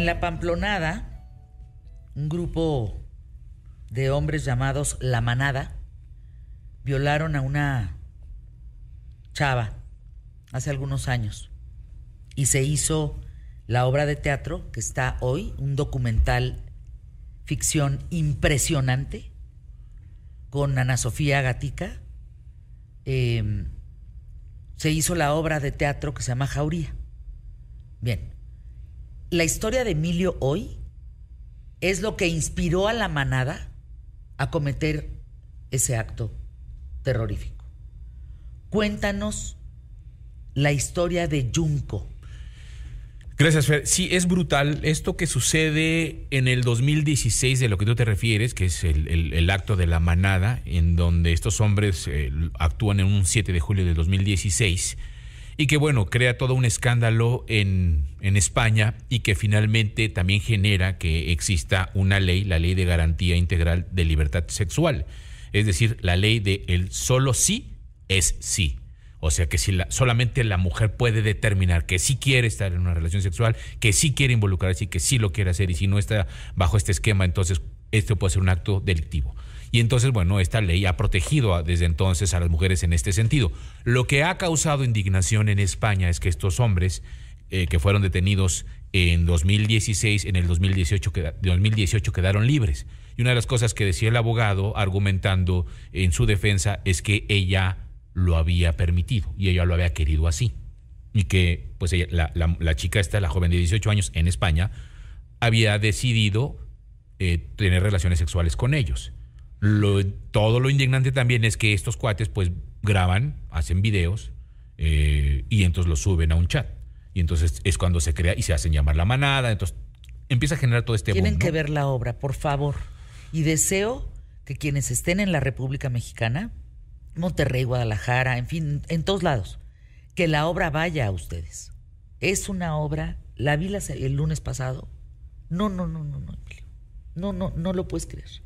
En la Pamplonada, un grupo de hombres llamados La Manada violaron a una chava hace algunos años y se hizo la obra de teatro que está hoy, un documental ficción impresionante con Ana Sofía Gatica. Em, se hizo la obra de teatro que se llama Jauría. Bien, la historia de Emilio hoy es lo que inspiró a la manada a cometer ese acto terrorífico. Cuéntanos la historia de Junco. Gracias, Fer. Sí, es brutal esto que sucede en el 2016 de lo que tú te refieres, que es el, acto de la manada, en donde estos hombres eh, actúan en un 7 de julio de 2016 y que, bueno, crea todo un escándalo en, en España y que finalmente también genera que exista una ley, la ley de garantía integral de libertad sexual, es decir, la ley de el solo sí es sí. O sea que si solamente la mujer puede determinar que sí quiere estar en una relación sexual, que sí quiere involucrarse y que sí lo quiere hacer y si no está bajo este esquema, entonces esto puede ser un acto delictivo. Y entonces, bueno, esta ley ha protegido desde entonces a las mujeres en este sentido. Lo que ha causado indignación en España es que estos hombres eh, que fueron detenidos en 2016, en el 2018, 2018 quedaron libres. Y una de las cosas que decía el abogado argumentando en su defensa es que ella lo había permitido y ella lo había querido así. Y que pues la, chica esta, la joven de 18 años en España, había decidido eh, tener relaciones sexuales con ellos. Lo, todo lo indignante también es que estos cuates pues graban, hacen videos eh, y entonces los suben a un chat. Y entonces es cuando se crea y se hacen llamar la manada. Entonces empieza a generar todo este Tienen que ver la obra, por favor. Y deseo que quienes estén en la República Mexicana Monterrey, Guadalajara, en fin, en todos lados. Que la obra vaya a ustedes. Es una obra, la vi el lunes pasado. No, no, no, no, no, Emilio. No, no, no lo puedes creer.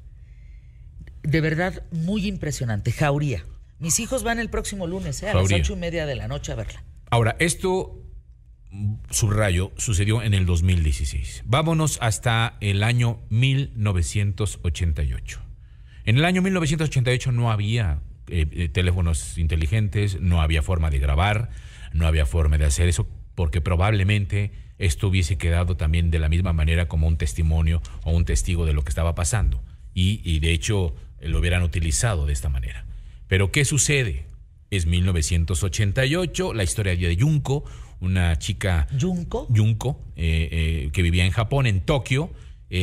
De verdad, muy impresionante. Jauría. Mis hijos van el próximo lunes, ¿eh? a las ocho y media de la noche a verla. Ahora, esto, subrayo, sucedió en el 2016. Vámonos hasta el año 1988. En el año 1988 no había eh, eh, teléfonos inteligentes, no había forma de grabar, no había forma de hacer eso, porque probablemente esto hubiese quedado también de la misma manera como un testimonio o un testigo de lo que estaba pasando. Y, de hecho lo hubieran utilizado de esta manera. Pero ¿qué sucede? Es 1988, la historia de Junko, una chica... ¿Junko? Junko, eh, que vivía en Japón, en Tokio,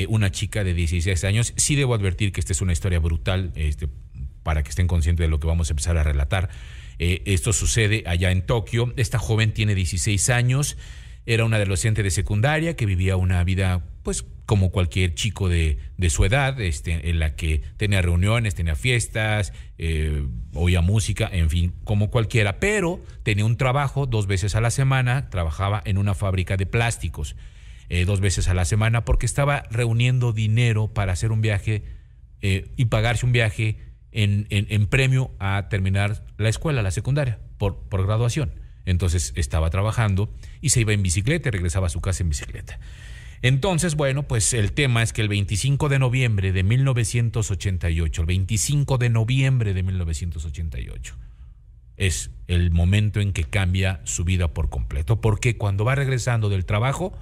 una chica de 16 años. Sí debo advertir que esta es una historia brutal, este, para que estén conscientes de lo que vamos a empezar a relatar. Eh, esto sucede allá en Tokio. Esta joven tiene 16 años, era una adolescente de secundaria que vivía una vida, pues, como cualquier chico de, su edad, este, en la que tenía reuniones, tenía fiestas, eh, oía música, en fin, como cualquiera, pero tenía un trabajo dos veces a la semana, trabajaba en una fábrica de plásticos eh, dos veces a la semana porque estaba reuniendo dinero para hacer un viaje y pagarse un viaje en, premio a terminar la escuela, la secundaria, por, por graduación. Entonces estaba trabajando y se iba en bicicleta y regresaba a su casa en bicicleta. Entonces, bueno, pues el tema es que el 25 de noviembre de 1988, el 25 de noviembre de 1988, es el momento en que cambia su vida por completo, porque cuando va regresando del trabajo,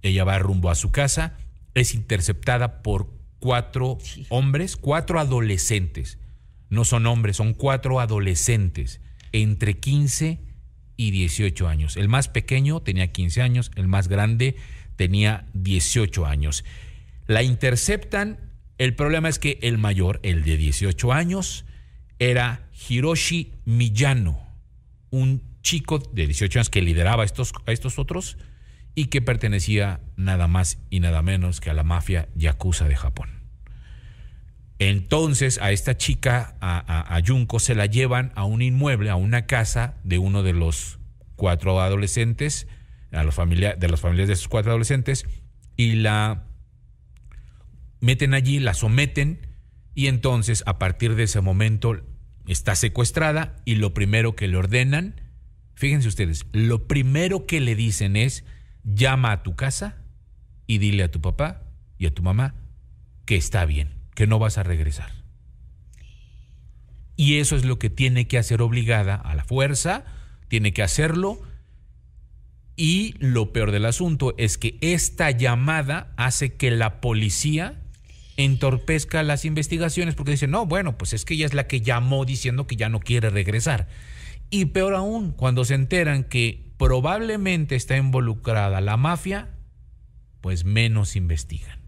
ella va rumbo a su casa, es interceptada por cuatro hombres, cuatro adolescentes no son hombres, son cuatro adolescentes entre 15 y 18 años. El más pequeño tenía 15 años, el más grande tenía 18 años. La interceptan, el problema es que el mayor, el de 18 años, era Hiroshi Miyano, un chico de 18 años que lideraba a estos, a estos otros y que pertenecía nada más y nada menos que a la mafia yakuza de Japón. Entonces a esta chica, a, a, se la llevan a un inmueble, a una casa de uno de los cuatro adolescentes, a los de las familias de esos cuatro adolescentes, y la meten allí, la someten, y entonces a partir de ese momento está secuestrada y lo primero que le ordenan, fíjense ustedes, lo primero que le dicen es, llama a tu casa y dile a tu papá y a tu mamá que está bien, que no vas a regresar. Y eso es lo que tiene que hacer obligada a la fuerza, tiene que hacerlo. Y lo peor del asunto es que esta llamada hace que la policía entorpezca las investigaciones porque dicen, no, bueno, pues es que ella es la que llamó diciendo que ya no quiere regresar. Y peor aún, cuando se enteran que probablemente está involucrada la mafia, pues menos investigan.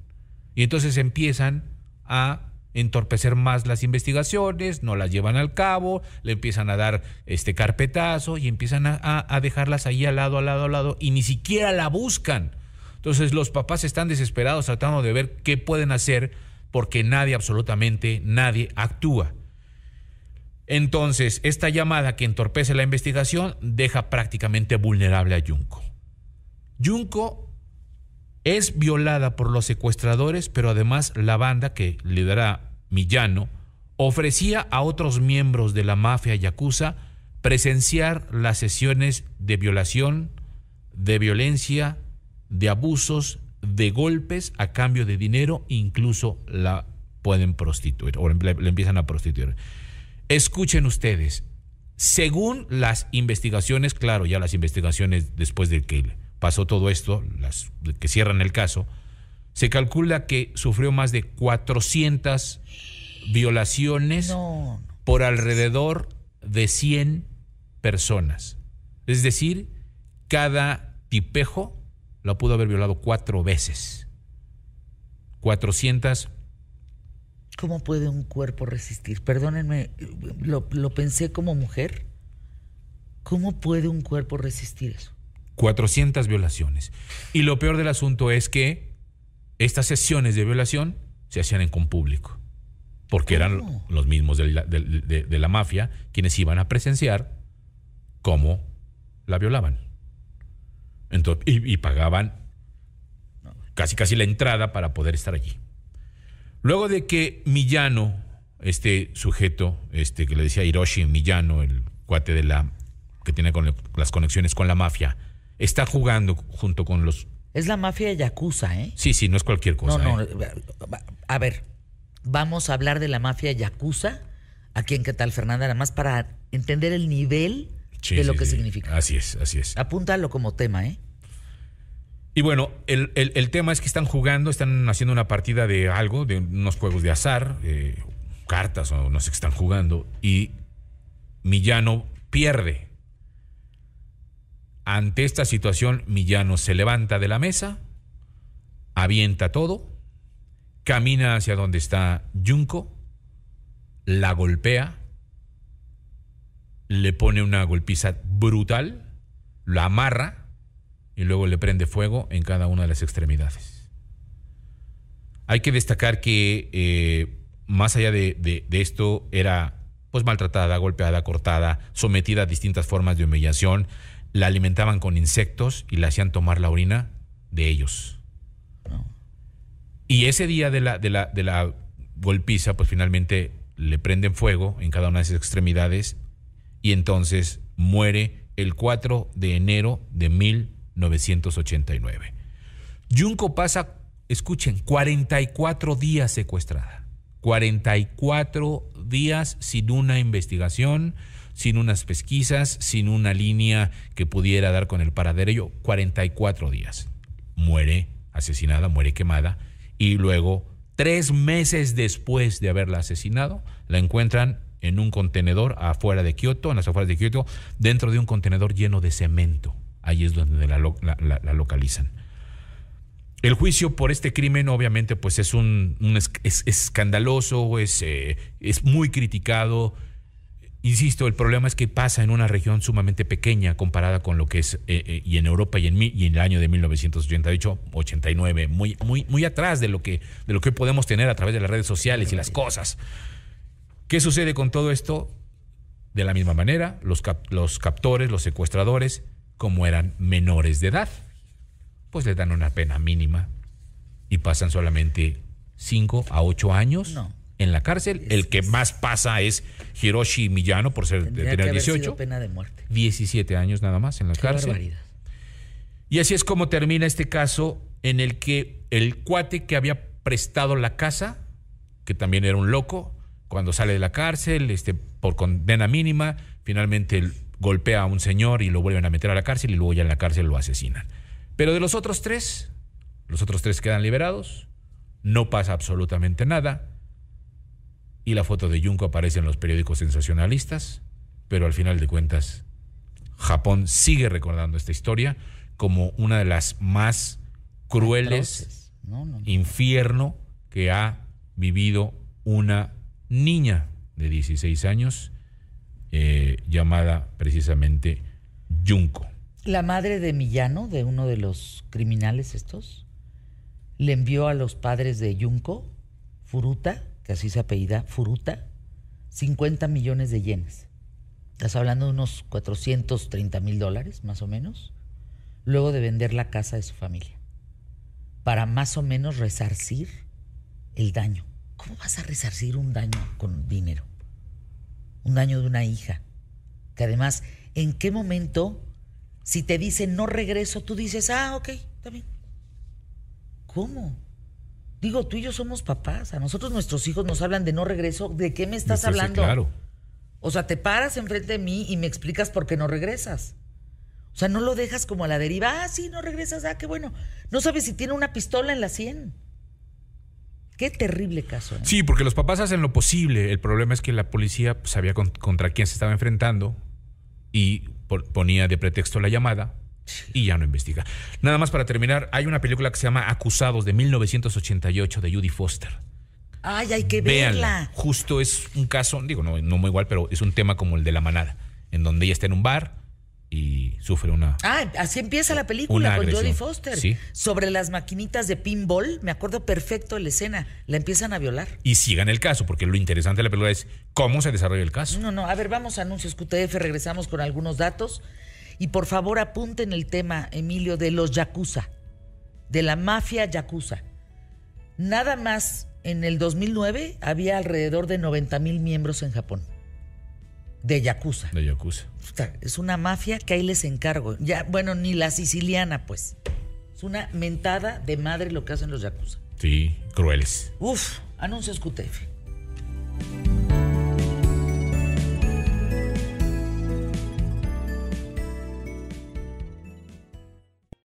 Y entonces empiezan a entorpecer más las investigaciones, no las llevan al cabo, le empiezan a dar este carpetazo y empiezan a, dejarlas ahí al lado, al lado, al lado, y ni siquiera la buscan. Entonces los papás están desesperados tratando de ver qué pueden hacer porque nadie, absolutamente nadie, actúa. Entonces, esta llamada que entorpece la investigación deja prácticamente vulnerable a Junco. Junco es violada por los secuestradores, pero además la banda que lidera Millano ofrecía a otros miembros de la mafia yakuza presenciar las sesiones de violación, de violencia, de abusos, de golpes a cambio de dinero, incluso la pueden prostituir o le, empiezan a prostituir. Escuchen ustedes, según las investigaciones, claro, ya las investigaciones después de que pasó todo esto, las que cierran el caso, se calcula que sufrió más de 400 violaciones No. por alrededor de 100 personas. Es decir, cada tipejo lo pudo haber violado cuatro veces. 400 ¿Cómo puede un cuerpo resistir? Perdónenme, lo, lo pensé como mujer. ¿Cómo puede un cuerpo resistir eso? 400 violaciones. Y lo peor del asunto es que estas sesiones de violación se hacían en con público, porque eran los mismos de la, de- de- de la mafia quienes iban a presenciar cómo la violaban. Entonces, y, y pagaban casi casi la entrada para poder estar allí. Luego de que Millano, este sujeto, este que le decía Hiroshi Millano, el cuate de la que tiene con- las conexiones con la mafia, está jugando junto con los Es la mafia yakuza, ¿eh? Sí, sí, no es cualquier cosa. no, no. ¿eh? A ver, vamos a hablar de la mafia yakuza aquí en ¿Qué tal, Fernanda? Nada más para entender el nivel Sí, de lo sí, que sí. significa. Así es, así es. Apúntalo como tema, ¿eh? Y bueno, el, el- el tema es que están jugando, están haciendo una partida de algo, de unos juegos de azar, eh, cartas o no sé qué están jugando, y Millano pierde. Ante esta situación, Millano se levanta de la mesa, avienta todo, camina hacia donde está Junco, la golpea, le pone una golpiza brutal, la amarra y luego le prende fuego en cada una de las extremidades. Hay que destacar que eh, más allá de, de- de esto era pues maltratada, golpeada, cortada, sometida a distintas formas de humillación, la alimentaban con insectos y le hacían tomar la orina de ellos. Y ese día de la, de la, de la golpiza, pues finalmente le prenden fuego en cada una de esas extremidades y entonces muere el 4 de enero de 1989. Junco pasa, escuchen, 44 días secuestrada. 44 días sin una investigación, sin unas pesquisas, sin una línea que pudiera dar con el paradero. 44 días. Muere asesinada, muere quemada y luego, tres meses después de haberla asesinado, la encuentran en un contenedor afuera de Kioto, en las afueras de Kioto, dentro de un contenedor lleno de cemento. Ahí es donde la, lo- la- la- la localizan. El juicio por este crimen obviamente pues es un, es- escandaloso, es, eh, es muy criticado. Insisto, el problema es que pasa en una región sumamente pequeña comparada con lo que es eh, eh, y en Europa y en, y en el año de 1988, 89, muy, muy, muy atrás de lo, que, de lo que podemos tener a través de las redes sociales y las cosas. ¿Qué sucede con todo esto? De la misma manera, los, los captores, los secuestradores, como eran menores de edad, pues le dan una pena mínima y pasan solamente 5 a 8 años No. En la cárcel. El que más pasa es Hiroshi Miyano por ser que tener haber sido 18. pena de muerte. 17 años nada más en la Qué cárcel. barbaridad. Y así es como termina este caso en el que el cuate que había prestado la casa, que también era un loco, cuando sale de la cárcel, este, por condena mínima, finalmente golpea a un señor y lo vuelven a meter a la cárcel y luego ya en la cárcel lo asesinan. Pero de los otros tres, los otros tres quedan liberados, no pasa absolutamente nada y la foto de Junko aparece en los periódicos sensacionalistas, pero al final de cuentas Japón sigue recordando esta historia como una de las más crueles infierno que ha vivido una niña de 16 años eh, llamada precisamente Junko. La madre de Millano, de uno de los criminales estos, le envió a los padres de Junko, Furuta, que así se apellida, Furuta, 50 millones de yenes. Estás hablando de unos 430 mil dólares, más o menos, luego de vender la casa de su familia, para más o menos resarcir el daño. ¿Cómo vas a resarcir un daño con dinero? Un daño de una hija. Que además, ¿en qué momento, si te dicen no regreso, tú dices, ah, ok, está bien? ¿Cómo? Digo, tú y yo somos papás. A nosotros nuestros hijos nos hablan de no regreso. ¿De qué me estás hablando? Claro. O sea, te paras enfrente de mí y me explicas por qué no regresas. O sea, no lo dejas como a la deriva. Ah, sí, no regresas. Ah, qué bueno. No sabes si tiene una pistola en la sien. Qué terrible caso. ¿eh? Sí, porque los papás hacen lo posible. El problema es que la policía sabía contra quién se estaba enfrentando y ponía de pretexto la llamada y ya no investiga. Nada más para terminar, hay una película que se llama Acusados de 1988 de Judy Foster. Ay, hay que verla. Justo es un caso, digo, no, no muy igual, pero es un tema como el de la manada, en donde ella está en un bar, y sufre una. Ah, así empieza la película con Jodie Foster. Sobre las maquinitas de pinball, me acuerdo perfecto de la escena. La empiezan a violar. Y sigan el caso, porque lo interesante de la película es cómo se desarrolla el caso. No, no, a ver, vamos a anuncios QTF, regresamos con algunos datos. Y por favor apunten el tema, Emilio, de los Yakuza, de la mafia Yakuza. Nada más en el 2009 había alrededor de 90 mil miembros en Japón de Yakuza. De Yakuza. Es una mafia que ahí les encargo. Ya, bueno, ni la siciliana, pues. Es una mentada de madre lo que hacen los Yakuza. Sí, crueles. Uf, anuncios QTF.